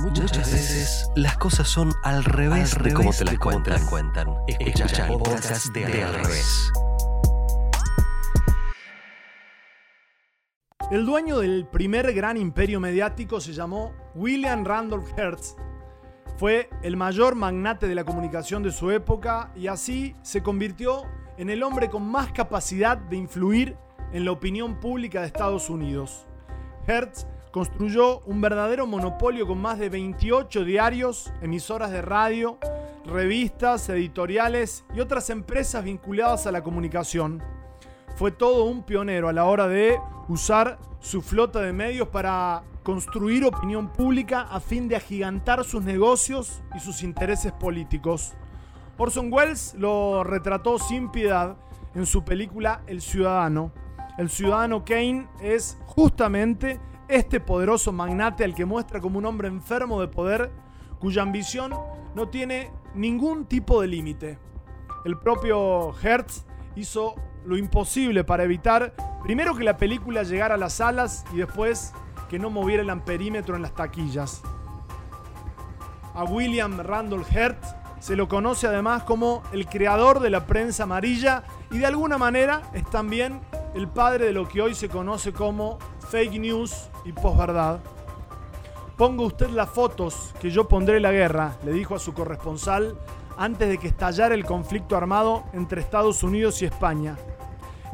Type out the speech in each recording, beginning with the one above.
Muchas, veces las cosas son al revés, de cómo te las cuentan. Escucha, el podcast de, Al revés. El dueño del primer gran imperio mediático se llamó William Randolph Hearst. Fue el mayor magnate de la comunicación de su época y así se convirtió en el hombre con más capacidad de influir en la opinión pública de Estados Unidos. Hertz construyó un verdadero monopolio con más de 28 diarios, emisoras de radio, revistas, editoriales y otras empresas vinculadas a la comunicación. Fue todo un pionero a la hora de usar su flota de medios para construir opinión pública a fin de agigantar sus negocios y sus intereses políticos. Orson Welles lo retrató sin piedad en su película El Ciudadano. El Ciudadano Kane es justamente este poderoso magnate al que muestra como un hombre enfermo de poder cuya ambición no tiene ningún tipo de límite. El propio Hertz hizo lo imposible para evitar primero que la película llegara a las salas y después que no moviera el amperímetro en las taquillas. A William Randolph Hertz se lo conoce además como el creador de la prensa amarilla y de alguna manera es también el padre de lo que hoy se conoce como fake news y posverdad. Ponga usted las fotos que yo pondré la guerra, le dijo a su corresponsal antes de que estallara el conflicto armado entre Estados Unidos y España.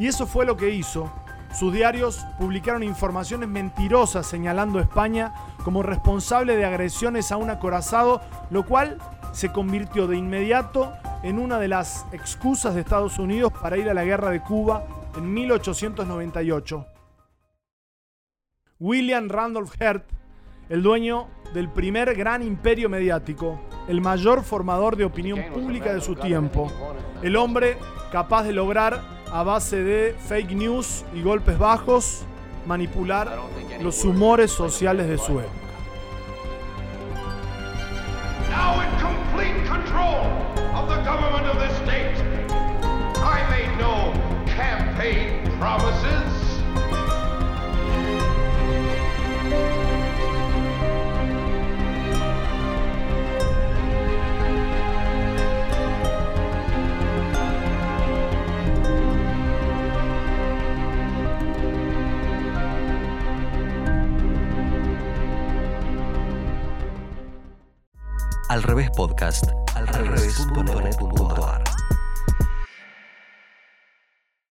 Y eso fue lo que hizo. Sus diarios publicaron informaciones mentirosas señalando a España como responsable de agresiones a un acorazado, lo cual se convirtió de inmediato en una de las excusas de Estados Unidos para ir a la guerra de Cuba en 1898. William Randolph Hearst, el dueño del primer gran imperio mediático, el mayor formador de opinión pública de su tiempo, el hombre capaz de lograr a base de fake news y golpes bajos manipular los humores sociales de su época. control of the government of this state. Al revés podcast, al revés.net.ar